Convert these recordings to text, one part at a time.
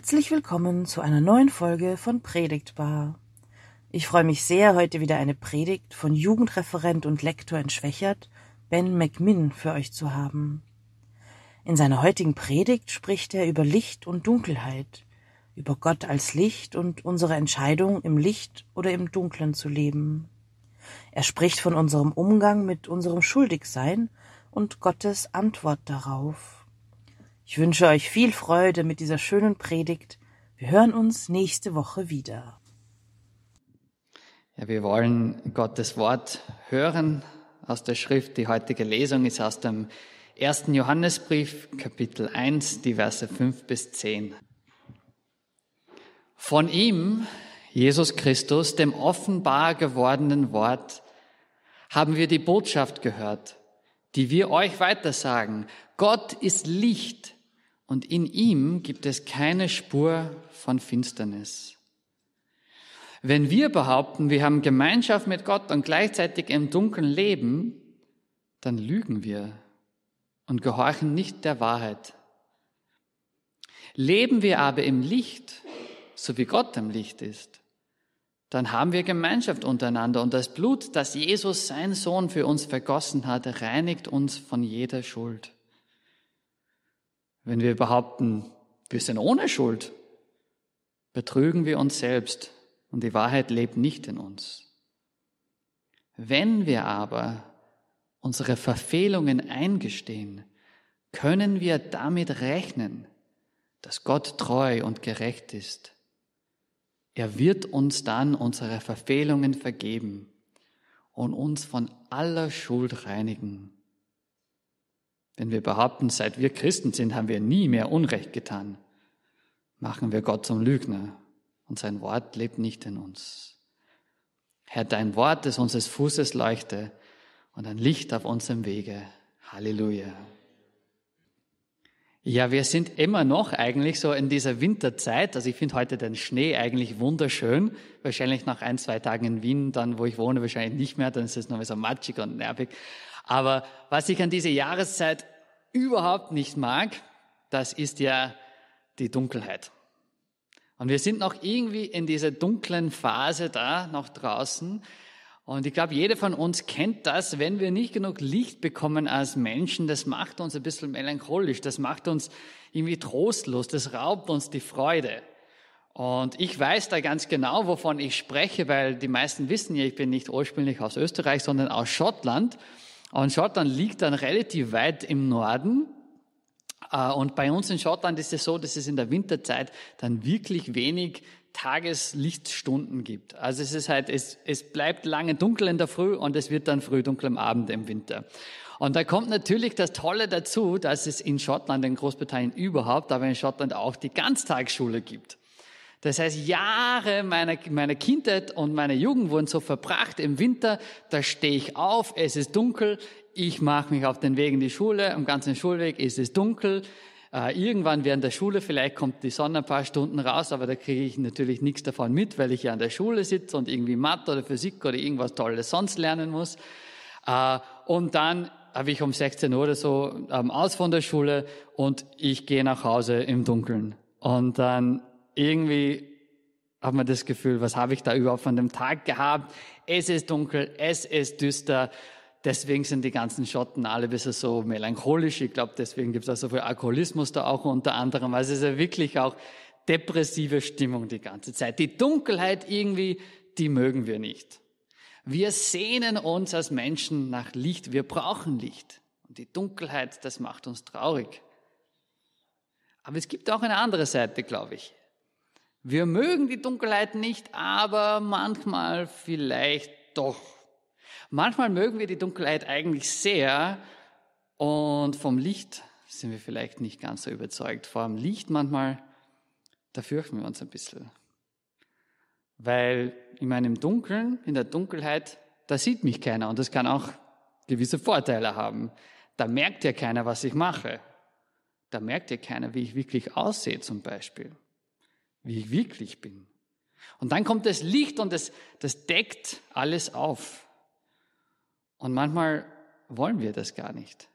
Herzlich willkommen zu einer neuen Folge von Predigtbar. Ich freue mich sehr, heute wieder eine Predigt von Jugendreferent und Lektor in Schwächert, Ben McMinn, für euch zu haben. In seiner heutigen Predigt spricht er über Licht und Dunkelheit, über Gott als Licht und unsere Entscheidung, im Licht oder im Dunklen zu leben. Er spricht von unserem Umgang mit unserem Schuldigsein und Gottes Antwort darauf. Ich wünsche euch viel Freude mit dieser schönen Predigt. Wir hören uns nächste Woche wieder. Ja, wir wollen Gottes Wort hören aus der Schrift. Die heutige Lesung ist aus dem ersten Johannesbrief, Kapitel 1, die Verse 5 bis 10. Von ihm, Jesus Christus, dem offenbar gewordenen Wort, haben wir die Botschaft gehört, die wir euch weitersagen. Gott ist Licht und in ihm gibt es keine Spur von Finsternis. Wenn wir behaupten, wir haben Gemeinschaft mit Gott und gleichzeitig im Dunkeln leben, dann lügen wir und gehorchen nicht der Wahrheit. Leben wir aber im Licht, so wie Gott im Licht ist, dann haben wir Gemeinschaft untereinander und das Blut, das Jesus, sein Sohn, für uns vergossen hat, reinigt uns von jeder Schuld. Wenn wir behaupten, wir sind ohne Schuld, betrügen wir uns selbst und die Wahrheit lebt nicht in uns. Wenn wir aber unsere Verfehlungen eingestehen, können wir damit rechnen, dass Gott treu und gerecht ist. Er wird uns dann unsere Verfehlungen vergeben und uns von aller Schuld reinigen. Wenn wir behaupten, seit wir Christen sind, haben wir nie mehr Unrecht getan, machen wir Gott zum Lügner und sein Wort lebt nicht in uns. Herr, dein Wort ist unseres Fußes Leuchte und ein Licht auf unserem Wege. Halleluja. Ja, wir sind immer noch eigentlich so in dieser Winterzeit. Also ich finde heute den Schnee eigentlich wunderschön. Wahrscheinlich nach ein, zwei Tagen in Wien, dann wo ich wohne, wahrscheinlich nicht mehr. Dann ist es noch so matschig und nervig. Aber was ich an dieser Jahreszeit überhaupt nicht mag, das ist ja die Dunkelheit. Und wir sind noch irgendwie in dieser dunklen Phase da, noch draußen. Und ich glaube, jeder von uns kennt das, wenn wir nicht genug Licht bekommen als Menschen, das macht uns ein bisschen melancholisch, das macht uns irgendwie trostlos, das raubt uns die Freude. Und ich weiß da ganz genau, wovon ich spreche, weil die meisten wissen ja, ich bin nicht ursprünglich aus Österreich, sondern aus Schottland. Und Schottland liegt dann relativ weit im Norden. Äh, und bei uns in Schottland ist es so, dass es in der Winterzeit dann wirklich wenig Tageslichtstunden gibt. Also es ist halt, es, es bleibt lange dunkel in der Früh und es wird dann früh dunkel am Abend im Winter. Und da kommt natürlich das Tolle dazu, dass es in Schottland, in Großbritannien überhaupt, aber in Schottland auch die Ganztagsschule gibt. Das heißt, Jahre meiner, meiner Kindheit und meiner Jugend wurden so verbracht im Winter. Da stehe ich auf, es ist dunkel, ich mache mich auf den Weg in die Schule, am ganzen Schulweg ist es dunkel. Äh, irgendwann während der Schule, vielleicht kommt die Sonne ein paar Stunden raus, aber da kriege ich natürlich nichts davon mit, weil ich ja an der Schule sitze und irgendwie Mathe oder Physik oder irgendwas Tolles sonst lernen muss. Äh, und dann habe ich um 16 Uhr oder so ähm, aus von der Schule und ich gehe nach Hause im Dunkeln. Und dann irgendwie hat man das Gefühl, was habe ich da überhaupt von dem Tag gehabt? Es ist dunkel, es ist düster. Deswegen sind die ganzen Schotten alle ein bisschen so melancholisch. Ich glaube, deswegen gibt es auch so viel Alkoholismus da auch unter anderem. Also es ist ja wirklich auch depressive Stimmung die ganze Zeit. Die Dunkelheit irgendwie, die mögen wir nicht. Wir sehnen uns als Menschen nach Licht. Wir brauchen Licht. Und die Dunkelheit, das macht uns traurig. Aber es gibt auch eine andere Seite, glaube ich. Wir mögen die Dunkelheit nicht, aber manchmal vielleicht doch. Manchmal mögen wir die Dunkelheit eigentlich sehr und vom Licht sind wir vielleicht nicht ganz so überzeugt. Vor dem Licht manchmal, da fürchten wir uns ein bisschen. Weil in meinem Dunkeln, in der Dunkelheit, da sieht mich keiner und das kann auch gewisse Vorteile haben. Da merkt ja keiner, was ich mache. Da merkt ja keiner, wie ich wirklich aussehe zum Beispiel wie ich wirklich bin. Und dann kommt das Licht und das, das deckt alles auf. Und manchmal wollen wir das gar nicht.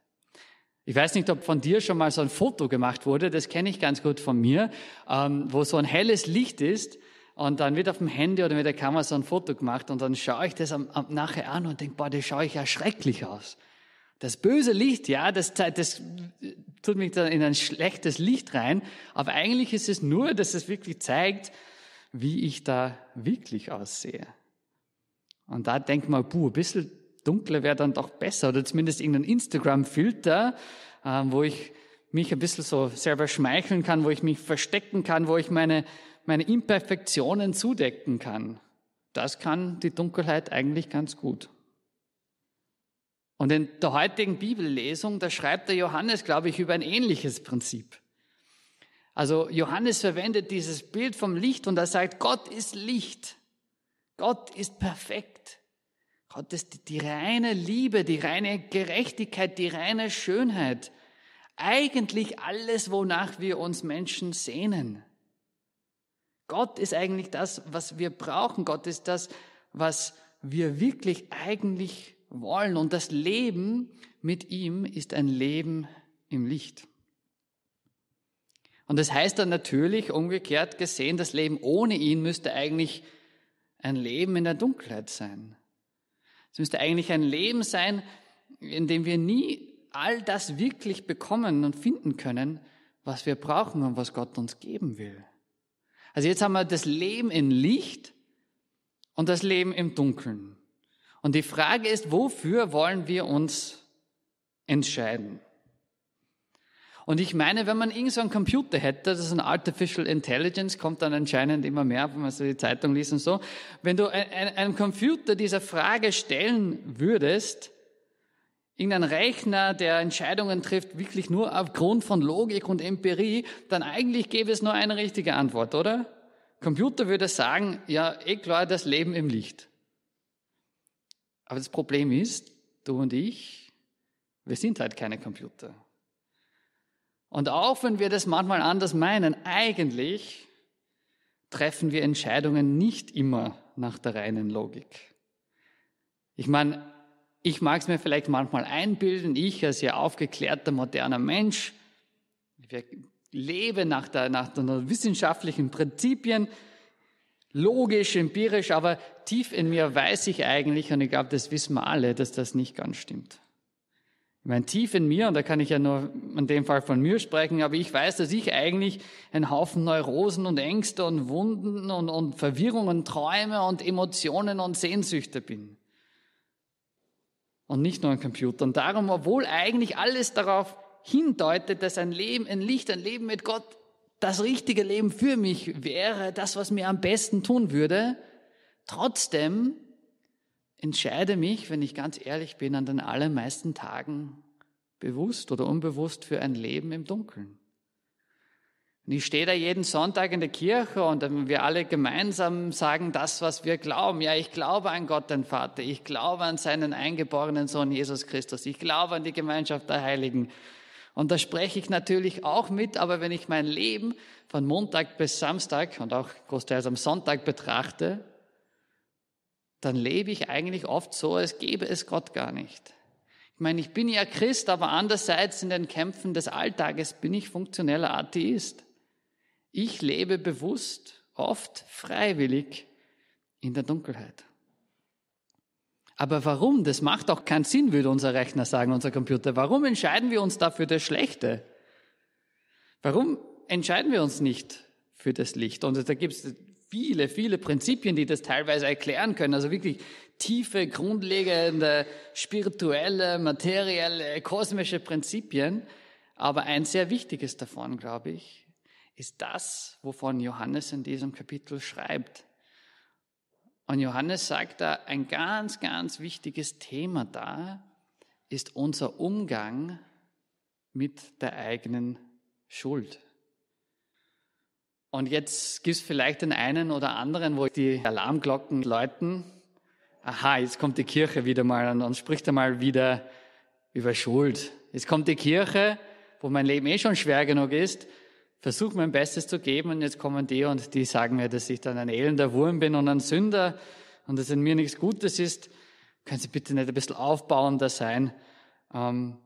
Ich weiß nicht, ob von dir schon mal so ein Foto gemacht wurde, das kenne ich ganz gut von mir, ähm, wo so ein helles Licht ist und dann wird auf dem Handy oder mit der Kamera so ein Foto gemacht und dann schaue ich das nachher an und denke, boah, das schaue ich ja schrecklich aus. Das böse Licht, ja, das, das tut mich dann in ein schlechtes Licht rein, aber eigentlich ist es nur, dass es wirklich zeigt, wie ich da wirklich aussehe. Und da denkt man, puh, ein bisschen dunkler wäre dann doch besser oder zumindest irgendein Instagram-Filter, äh, wo ich mich ein bisschen so selber schmeicheln kann, wo ich mich verstecken kann, wo ich meine, meine Imperfektionen zudecken kann. Das kann die Dunkelheit eigentlich ganz gut. Und in der heutigen Bibellesung, da schreibt der Johannes, glaube ich, über ein ähnliches Prinzip. Also Johannes verwendet dieses Bild vom Licht und er sagt, Gott ist Licht. Gott ist perfekt. Gott ist die reine Liebe, die reine Gerechtigkeit, die reine Schönheit. Eigentlich alles, wonach wir uns Menschen sehnen. Gott ist eigentlich das, was wir brauchen. Gott ist das, was wir wirklich eigentlich wollen. Und das Leben mit ihm ist ein Leben im Licht. Und das heißt dann natürlich umgekehrt gesehen, das Leben ohne ihn müsste eigentlich ein Leben in der Dunkelheit sein. Es müsste eigentlich ein Leben sein, in dem wir nie all das wirklich bekommen und finden können, was wir brauchen und was Gott uns geben will. Also jetzt haben wir das Leben in Licht und das Leben im Dunkeln. Und die Frage ist, wofür wollen wir uns entscheiden? Und ich meine, wenn man irgend so einen Computer hätte, das ist ein Artificial Intelligence, kommt dann anscheinend immer mehr, wenn man so die Zeitung liest und so. Wenn du einem Computer dieser Frage stellen würdest, irgendein Rechner, der Entscheidungen trifft, wirklich nur aufgrund von Logik und Empirie, dann eigentlich gäbe es nur eine richtige Antwort, oder? Computer würde sagen, ja, eh klar, das Leben im Licht. Aber das Problem ist, du und ich, wir sind halt keine Computer. Und auch wenn wir das manchmal anders meinen, eigentlich treffen wir Entscheidungen nicht immer nach der reinen Logik. Ich meine, ich mag es mir vielleicht manchmal einbilden, ich als sehr aufgeklärter, moderner Mensch, ich lebe nach, der, nach den wissenschaftlichen Prinzipien, logisch, empirisch, aber tief in mir weiß ich eigentlich, und ich glaube, das wissen wir alle, dass das nicht ganz stimmt. Ich meine, tief in mir, und da kann ich ja nur in dem Fall von mir sprechen, aber ich weiß, dass ich eigentlich ein Haufen Neurosen und Ängste und Wunden und, und Verwirrungen, Träume und Emotionen und Sehnsüchte bin. Und nicht nur ein Computer. Und darum, obwohl eigentlich alles darauf hindeutet, dass ein Leben, ein Licht, ein Leben mit Gott das richtige Leben für mich wäre, das, was mir am besten tun würde, trotzdem entscheide mich, wenn ich ganz ehrlich bin, an den allermeisten Tagen bewusst oder unbewusst für ein Leben im Dunkeln. Und ich stehe da jeden Sonntag in der Kirche und wir alle gemeinsam sagen das, was wir glauben. Ja, ich glaube an Gott, den Vater. Ich glaube an seinen eingeborenen Sohn Jesus Christus. Ich glaube an die Gemeinschaft der Heiligen. Und da spreche ich natürlich auch mit, aber wenn ich mein Leben von Montag bis Samstag und auch großteils am Sonntag betrachte, dann lebe ich eigentlich oft so, als gäbe es Gott gar nicht. Ich meine, ich bin ja Christ, aber andererseits in den Kämpfen des Alltages bin ich funktioneller Atheist. Ich lebe bewusst, oft freiwillig in der Dunkelheit. Aber warum? Das macht auch keinen Sinn, würde unser Rechner sagen, unser Computer. Warum entscheiden wir uns dafür das Schlechte? Warum entscheiden wir uns nicht für das Licht? Und da gibt es viele, viele Prinzipien, die das teilweise erklären können. Also wirklich tiefe, grundlegende, spirituelle, materielle, kosmische Prinzipien. Aber ein sehr wichtiges davon, glaube ich, ist das, wovon Johannes in diesem Kapitel schreibt. Und Johannes sagt da, ein ganz, ganz wichtiges Thema da ist unser Umgang mit der eigenen Schuld. Und jetzt gibt es vielleicht den einen oder anderen, wo die Alarmglocken läuten. Aha, jetzt kommt die Kirche wieder mal und, und spricht einmal wieder über Schuld. Jetzt kommt die Kirche, wo mein Leben eh schon schwer genug ist, versuche mein Bestes zu geben und jetzt kommen die und die sagen mir, dass ich dann ein elender Wurm bin und ein Sünder und dass in mir nichts Gutes ist. Können Sie bitte nicht ein bisschen aufbauender sein? Ähm,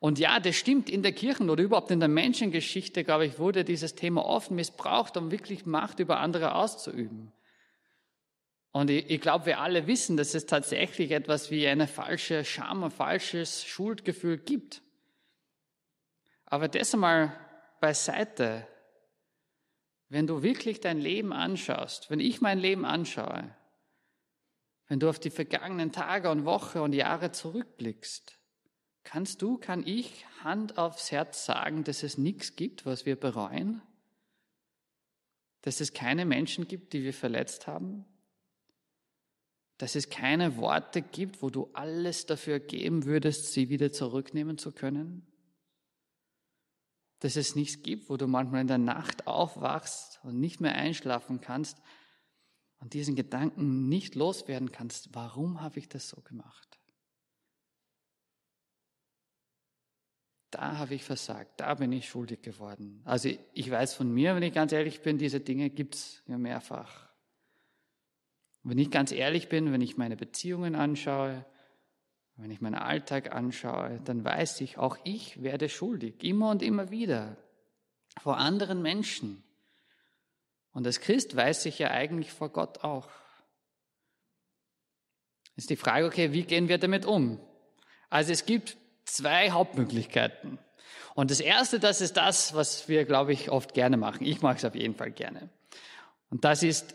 Und ja, das stimmt, in der Kirchen oder überhaupt in der Menschengeschichte, glaube ich, wurde dieses Thema oft missbraucht, um wirklich Macht über andere auszuüben. Und ich, ich glaube, wir alle wissen, dass es tatsächlich etwas wie eine falsche Scham, ein falsches Schuldgefühl gibt. Aber das einmal beiseite. Wenn du wirklich dein Leben anschaust, wenn ich mein Leben anschaue, wenn du auf die vergangenen Tage und Wochen und Jahre zurückblickst, kannst du, kann ich Hand aufs Herz sagen, dass es nichts gibt, was wir bereuen? Dass es keine Menschen gibt, die wir verletzt haben? Dass es keine Worte gibt, wo du alles dafür geben würdest, sie wieder zurücknehmen zu können? Dass es nichts gibt, wo du manchmal in der Nacht aufwachst und nicht mehr einschlafen kannst und diesen Gedanken nicht loswerden kannst, warum habe ich das so gemacht? Da habe ich versagt, da bin ich schuldig geworden. Also ich weiß von mir, wenn ich ganz ehrlich bin, diese Dinge gibt's ja mehrfach. Wenn ich ganz ehrlich bin, wenn ich meine Beziehungen anschaue, wenn ich meinen Alltag anschaue, dann weiß ich, auch ich werde schuldig, immer und immer wieder, vor anderen Menschen. Und als Christ weiß ich ja eigentlich vor Gott auch. Ist die Frage, okay, wie gehen wir damit um? Also es gibt zwei Hauptmöglichkeiten. Und das erste, das ist das, was wir, glaube ich, oft gerne machen. Ich mache es auf jeden Fall gerne. Und das ist,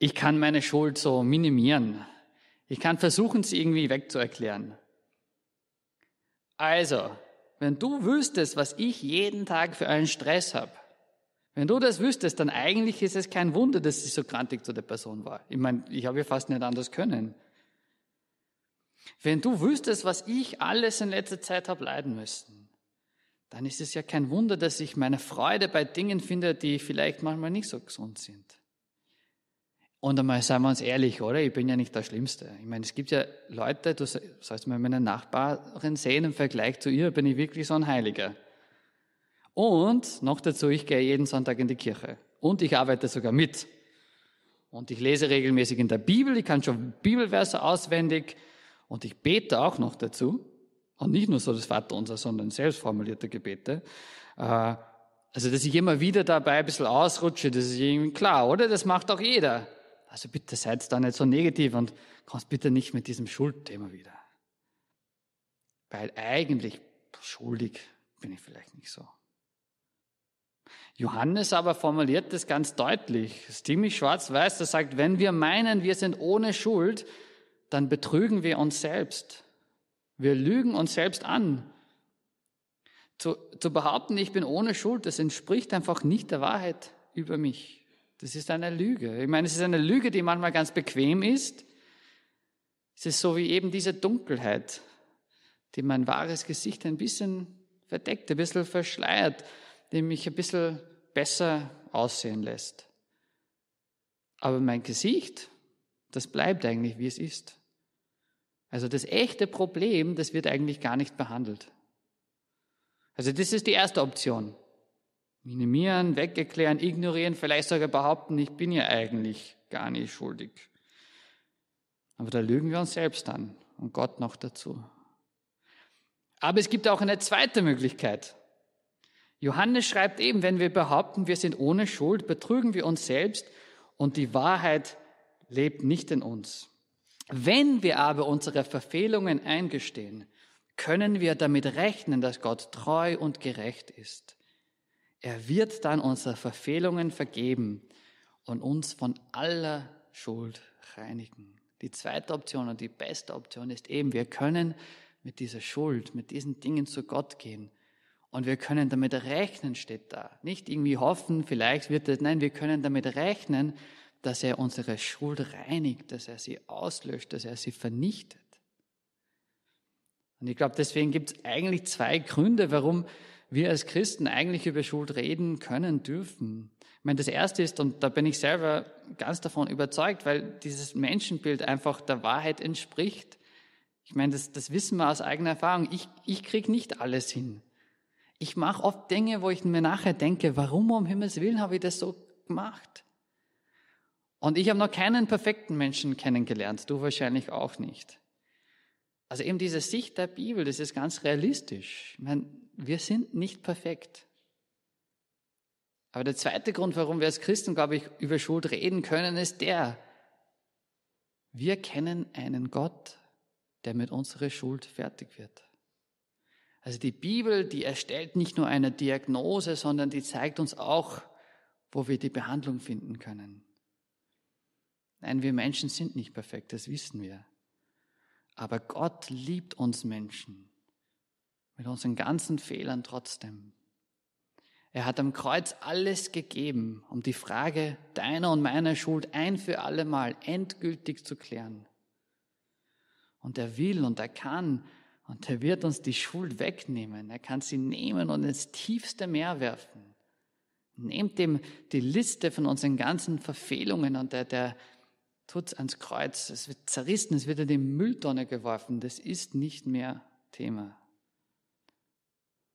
ich kann meine Schuld so minimieren. Ich kann versuchen, sie irgendwie wegzuerklären. Also, wenn du wüsstest, was ich jeden Tag für einen Stress habe, wenn du das wüsstest, dann eigentlich ist es kein Wunder, dass ich so krantig zu der Person war. Ich meine, ich habe ja fast nicht anders können. Wenn du wüsstest, was ich alles in letzter Zeit habe leiden müssen, dann ist es ja kein Wunder, dass ich meine Freude bei Dingen finde, die vielleicht manchmal nicht so gesund sind. Und einmal seien wir uns ehrlich, oder? Ich bin ja nicht der Schlimmste. Ich meine, es gibt ja Leute, du sollst mal meine Nachbarin sehen, im Vergleich zu ihr bin ich wirklich so ein Heiliger. Und noch dazu, ich gehe jeden Sonntag in die Kirche. Und ich arbeite sogar mit. Und ich lese regelmäßig in der Bibel, ich kann schon Bibelverse auswendig und ich bete auch noch dazu. Und nicht nur so das Vaterunser, sondern selbstformulierte Gebete. Äh, also, dass ich immer wieder dabei ein bisschen ausrutsche, das ist irgendwie klar, oder? Das macht auch jeder. Also bitte seid da nicht so negativ und kommst bitte nicht mit diesem Schuldthema wieder. Weil eigentlich schuldig bin ich vielleicht nicht so. Johannes aber formuliert das ganz deutlich. Ist ziemlich schwarz-weiß. Er sagt, wenn wir meinen, wir sind ohne Schuld, dann betrügen wir uns selbst. Wir lügen uns selbst an. Zu, zu behaupten, ich bin ohne Schuld, das entspricht einfach nicht der Wahrheit über mich. Das ist eine Lüge. Ich meine, es ist eine Lüge, die manchmal ganz bequem ist. Es ist so wie eben diese Dunkelheit, die mein wahres Gesicht ein bisschen verdeckt, ein bisschen verschleiert, die mich ein bisschen besser aussehen lässt. Aber mein Gesicht, das bleibt eigentlich, wie es ist. Also das echte Problem, das wird eigentlich gar nicht behandelt. Also das ist die erste Option. Minimieren, weggeklären, ignorieren, vielleicht sogar behaupten, ich bin ja eigentlich gar nicht schuldig. Aber da lügen wir uns selbst an und Gott noch dazu. Aber es gibt auch eine zweite Möglichkeit. Johannes schreibt eben, wenn wir behaupten, wir sind ohne Schuld, betrügen wir uns selbst und die Wahrheit lebt nicht in uns. Wenn wir aber unsere Verfehlungen eingestehen, können wir damit rechnen, dass Gott treu und gerecht ist er wird dann unsere Verfehlungen vergeben und uns von aller Schuld reinigen. Die zweite Option und die beste Option ist eben, wir können mit dieser Schuld, mit diesen Dingen zu Gott gehen. Und wir können damit rechnen, steht da. Nicht irgendwie hoffen, vielleicht wird es, nein, wir können damit rechnen, dass er unsere Schuld reinigt, dass er sie auslöscht, dass er sie vernichtet. Und ich glaube, deswegen gibt es eigentlich zwei Gründe, warum wir als Christen eigentlich über Schuld reden können, dürfen. Ich meine, das erste ist, und da bin ich selber ganz davon überzeugt, weil dieses Menschenbild einfach der Wahrheit entspricht. Ich meine, das, das wissen wir aus eigener Erfahrung. Ich, ich krieg nicht alles hin. Ich mache oft Dinge, wo ich mir nachher denke, warum um Himmels Willen habe ich das so gemacht? Und ich habe noch keinen perfekten Menschen kennengelernt, du wahrscheinlich auch nicht. Also eben diese Sicht der Bibel, das ist ganz realistisch. Ich meine, wir sind nicht perfekt. Aber der zweite Grund, warum wir als Christen, glaube ich, über Schuld reden können, ist der, wir kennen einen Gott, der mit unserer Schuld fertig wird. Also die Bibel, die erstellt nicht nur eine Diagnose, sondern die zeigt uns auch, wo wir die Behandlung finden können. Nein, wir Menschen sind nicht perfekt, das wissen wir. Aber Gott liebt uns Menschen mit unseren ganzen Fehlern trotzdem. Er hat am Kreuz alles gegeben, um die Frage deiner und meiner Schuld ein für alle Mal endgültig zu klären. Und er will und er kann und er wird uns die Schuld wegnehmen. Er kann sie nehmen und ins tiefste Meer werfen. Nehmt ihm die Liste von unseren ganzen Verfehlungen und der, der tut ans Kreuz. Es wird zerrissen, es wird in die Mülltonne geworfen. Das ist nicht mehr Thema.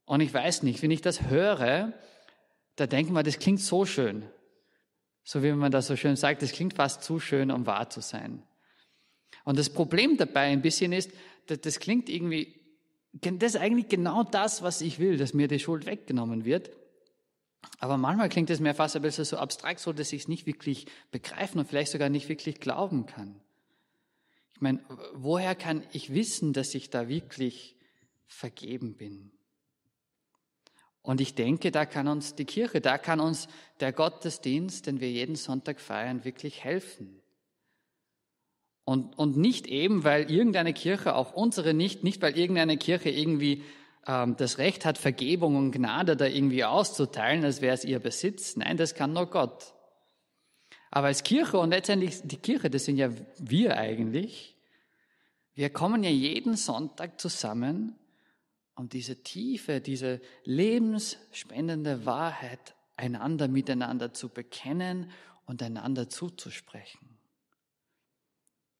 Und ich weiß nicht, wenn ich das höre, da denken wir, das klingt so schön. So wie man das so schön sagt, das klingt fast zu schön, um wahr zu sein. Und das Problem dabei ein bisschen ist, das klingt irgendwie, das ist eigentlich genau das, was ich will, dass mir die Schuld weggenommen wird. Aber manchmal klingt es mir fast ein bisschen so abstrakt, so dass ich es nicht wirklich begreifen und vielleicht sogar nicht wirklich glauben kann. Ich meine, woher kann ich wissen, dass ich da wirklich vergeben bin? Und ich denke, da kann uns die Kirche, da kann uns der Gottesdienst, den wir jeden Sonntag feiern, wirklich helfen. Und, und nicht eben, weil irgendeine Kirche, auch unsere nicht, nicht weil irgendeine Kirche irgendwie das Recht hat, Vergebung und Gnade da irgendwie auszuteilen, als wäre es ihr Besitz. Nein, das kann nur Gott. Aber als Kirche und letztendlich die Kirche, das sind ja wir eigentlich, wir kommen ja jeden Sonntag zusammen um diese tiefe, diese lebensspendende Wahrheit einander miteinander zu bekennen und einander zuzusprechen.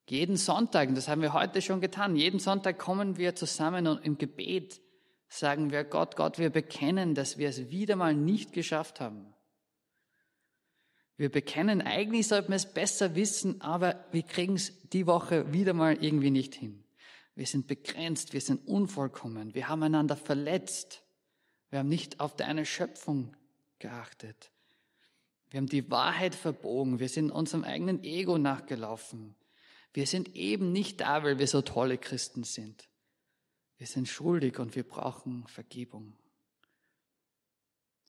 Jeden Sonntag, und das haben wir heute schon getan, jeden Sonntag kommen wir zusammen und im Gebet sagen wir Gott, Gott, wir bekennen, dass wir es wieder mal nicht geschafft haben. Wir bekennen, eigentlich sollten wir es besser wissen, aber wir kriegen es die Woche wieder mal irgendwie nicht hin. Wir sind begrenzt, wir sind unvollkommen, wir haben einander verletzt, wir haben nicht auf deine Schöpfung geachtet. Wir haben die Wahrheit verbogen, wir sind unserem eigenen Ego nachgelaufen. Wir sind eben nicht da, weil wir so tolle Christen sind. Wir sind schuldig und wir brauchen Vergebung.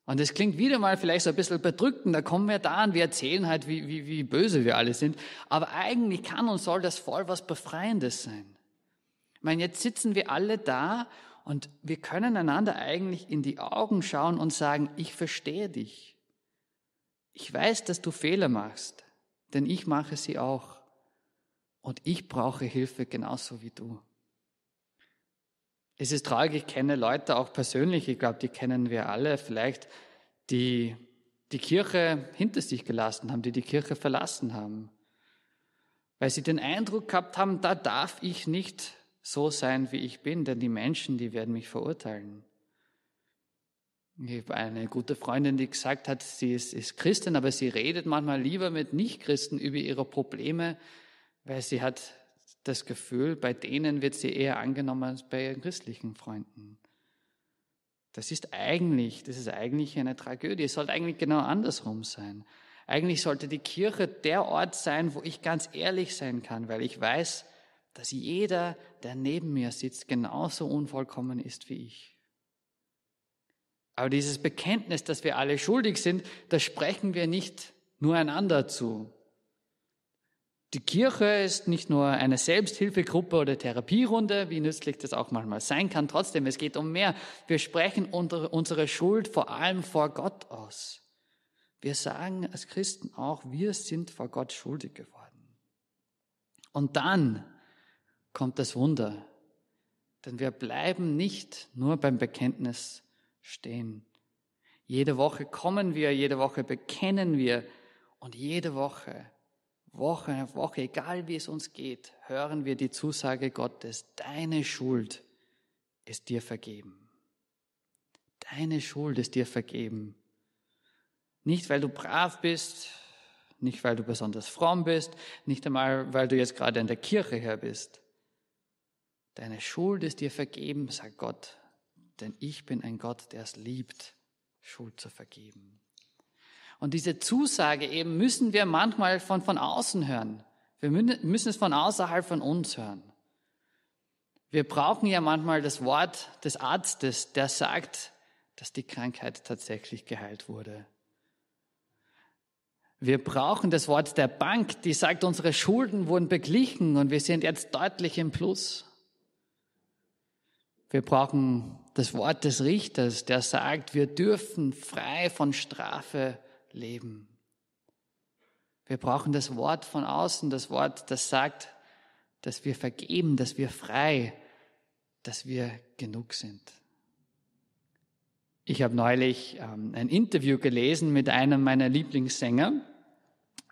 Und es klingt wieder mal vielleicht so ein bisschen bedrückend, da kommen wir da und wir erzählen halt, wie, wie, wie böse wir alle sind. Aber eigentlich kann und soll das voll was Befreiendes sein. Ich meine, jetzt sitzen wir alle da und wir können einander eigentlich in die Augen schauen und sagen, ich verstehe dich. Ich weiß, dass du Fehler machst, denn ich mache sie auch. Und ich brauche Hilfe genauso wie du. Es ist traurig, ich kenne Leute auch persönlich, ich glaube, die kennen wir alle, vielleicht, die die Kirche hinter sich gelassen haben, die die Kirche verlassen haben, weil sie den Eindruck gehabt haben, da darf ich nicht so sein, wie ich bin, denn die Menschen, die werden mich verurteilen. Ich habe eine gute Freundin, die gesagt hat, sie ist, ist Christin, aber sie redet manchmal lieber mit Nichtchristen über ihre Probleme, weil sie hat das Gefühl, bei denen wird sie eher angenommen als bei ihren christlichen Freunden. Das ist eigentlich, das ist eigentlich eine Tragödie. Es sollte eigentlich genau andersrum sein. Eigentlich sollte die Kirche der Ort sein, wo ich ganz ehrlich sein kann, weil ich weiß, dass jeder, der neben mir sitzt, genauso unvollkommen ist wie ich. Aber dieses Bekenntnis, dass wir alle schuldig sind, das sprechen wir nicht nur einander zu. Die Kirche ist nicht nur eine Selbsthilfegruppe oder Therapierunde, wie nützlich das auch manchmal sein kann. Trotzdem, es geht um mehr. Wir sprechen unsere Schuld vor allem vor Gott aus. Wir sagen als Christen auch, wir sind vor Gott schuldig geworden. Und dann kommt das Wunder. Denn wir bleiben nicht nur beim Bekenntnis stehen. Jede Woche kommen wir, jede Woche bekennen wir und jede Woche, Woche auf Woche, egal wie es uns geht, hören wir die Zusage Gottes, deine Schuld ist dir vergeben. Deine Schuld ist dir vergeben. Nicht, weil du brav bist, nicht, weil du besonders fromm bist, nicht einmal, weil du jetzt gerade in der Kirche her bist, Deine Schuld ist dir vergeben, sagt Gott, denn ich bin ein Gott, der es liebt, Schuld zu vergeben. Und diese Zusage eben müssen wir manchmal von, von außen hören. Wir müssen es von außerhalb von uns hören. Wir brauchen ja manchmal das Wort des Arztes, der sagt, dass die Krankheit tatsächlich geheilt wurde. Wir brauchen das Wort der Bank, die sagt, unsere Schulden wurden beglichen und wir sind jetzt deutlich im Plus. Wir brauchen das Wort des Richters, der sagt, wir dürfen frei von Strafe leben. Wir brauchen das Wort von außen, das Wort, das sagt, dass wir vergeben, dass wir frei, dass wir genug sind. Ich habe neulich ähm, ein Interview gelesen mit einem meiner Lieblingssänger.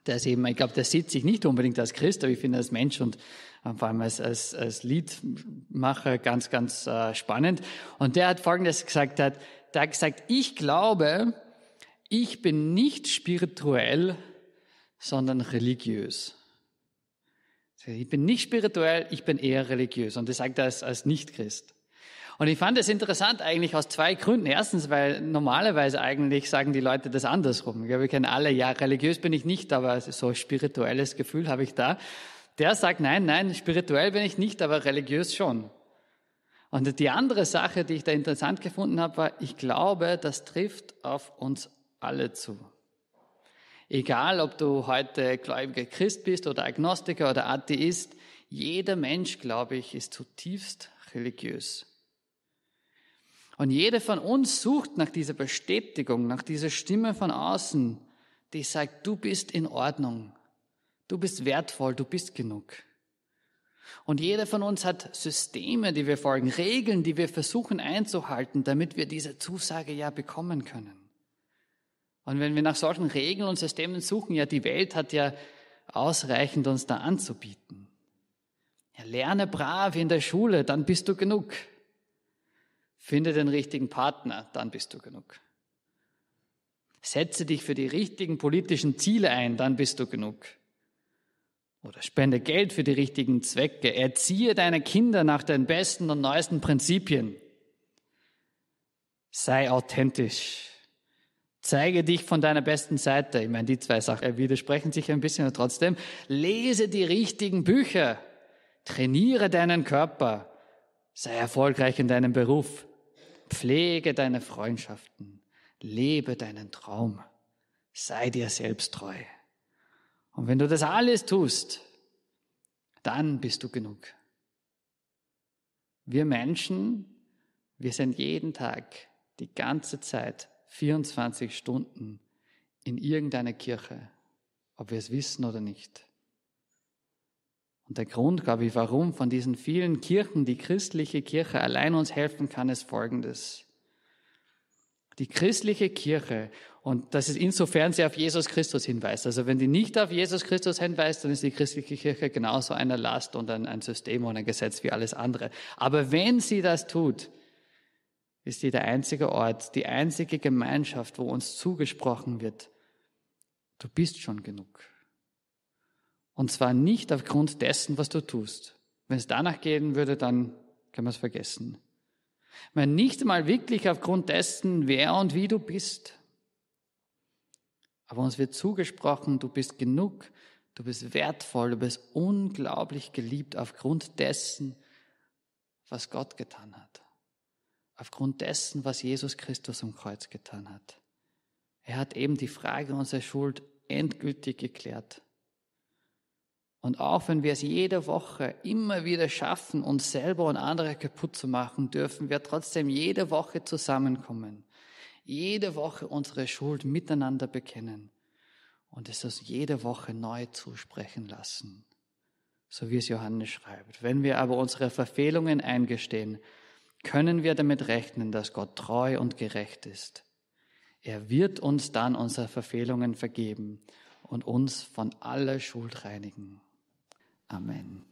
Der ist eben, ich glaube, der sieht sich nicht unbedingt als Christ, aber ich finde als Mensch und äh, vor allem als, als, als Liedmacher ganz, ganz äh, spannend. Und der hat Folgendes gesagt, der hat, der hat gesagt, ich glaube, ich bin nicht spirituell, sondern religiös. Ich bin nicht spirituell, ich bin eher religiös. Und das sagt er als, als Nicht-Christ. Und ich fand es interessant eigentlich aus zwei Gründen. Erstens, weil normalerweise eigentlich sagen die Leute das andersrum. Wir kennen alle, ja, religiös bin ich nicht, aber so spirituelles Gefühl habe ich da. Der sagt, nein, nein, spirituell bin ich nicht, aber religiös schon. Und die andere Sache, die ich da interessant gefunden habe, war, ich glaube, das trifft auf uns alle zu. Egal, ob du heute gläubiger Christ bist oder Agnostiker oder Atheist, jeder Mensch, glaube ich, ist zutiefst religiös. Und jeder von uns sucht nach dieser Bestätigung, nach dieser Stimme von außen, die sagt, du bist in Ordnung, du bist wertvoll, du bist genug. Und jeder von uns hat Systeme, die wir folgen, Regeln, die wir versuchen einzuhalten, damit wir diese Zusage ja bekommen können. Und wenn wir nach solchen Regeln und Systemen suchen, ja, die Welt hat ja ausreichend uns da anzubieten. Ja, lerne brav in der Schule, dann bist du genug. Finde den richtigen Partner, dann bist du genug. Setze dich für die richtigen politischen Ziele ein, dann bist du genug. Oder spende Geld für die richtigen Zwecke. Erziehe deine Kinder nach den besten und neuesten Prinzipien. Sei authentisch. Zeige dich von deiner besten Seite. Ich meine, die zwei Sachen widersprechen sich ein bisschen, aber trotzdem. Lese die richtigen Bücher. Trainiere deinen Körper. Sei erfolgreich in deinem Beruf. Pflege deine Freundschaften. Lebe deinen Traum. Sei dir selbst treu. Und wenn du das alles tust, dann bist du genug. Wir Menschen, wir sind jeden Tag, die ganze Zeit 24 Stunden in irgendeiner Kirche, ob wir es wissen oder nicht. Und der Grund, glaube ich, warum von diesen vielen Kirchen die christliche Kirche allein uns helfen kann, ist folgendes. Die christliche Kirche, und das ist insofern sie auf Jesus Christus hinweist. Also wenn die nicht auf Jesus Christus hinweist, dann ist die christliche Kirche genauso eine Last und ein, ein System und ein Gesetz wie alles andere. Aber wenn sie das tut, ist sie der einzige Ort, die einzige Gemeinschaft, wo uns zugesprochen wird, du bist schon genug. Und zwar nicht aufgrund dessen, was du tust. Wenn es danach gehen würde, dann können wir es vergessen. Wenn nicht mal wirklich aufgrund dessen, wer und wie du bist. Aber uns wird zugesprochen, du bist genug, du bist wertvoll, du bist unglaublich geliebt aufgrund dessen, was Gott getan hat aufgrund dessen, was Jesus Christus am Kreuz getan hat. Er hat eben die Frage unserer Schuld endgültig geklärt. Und auch wenn wir es jede Woche immer wieder schaffen, uns selber und andere kaputt zu machen, dürfen wir trotzdem jede Woche zusammenkommen, jede Woche unsere Schuld miteinander bekennen und es uns jede Woche neu zusprechen lassen, so wie es Johannes schreibt. Wenn wir aber unsere Verfehlungen eingestehen, können wir damit rechnen, dass Gott treu und gerecht ist. Er wird uns dann unsere Verfehlungen vergeben und uns von aller Schuld reinigen. Amen.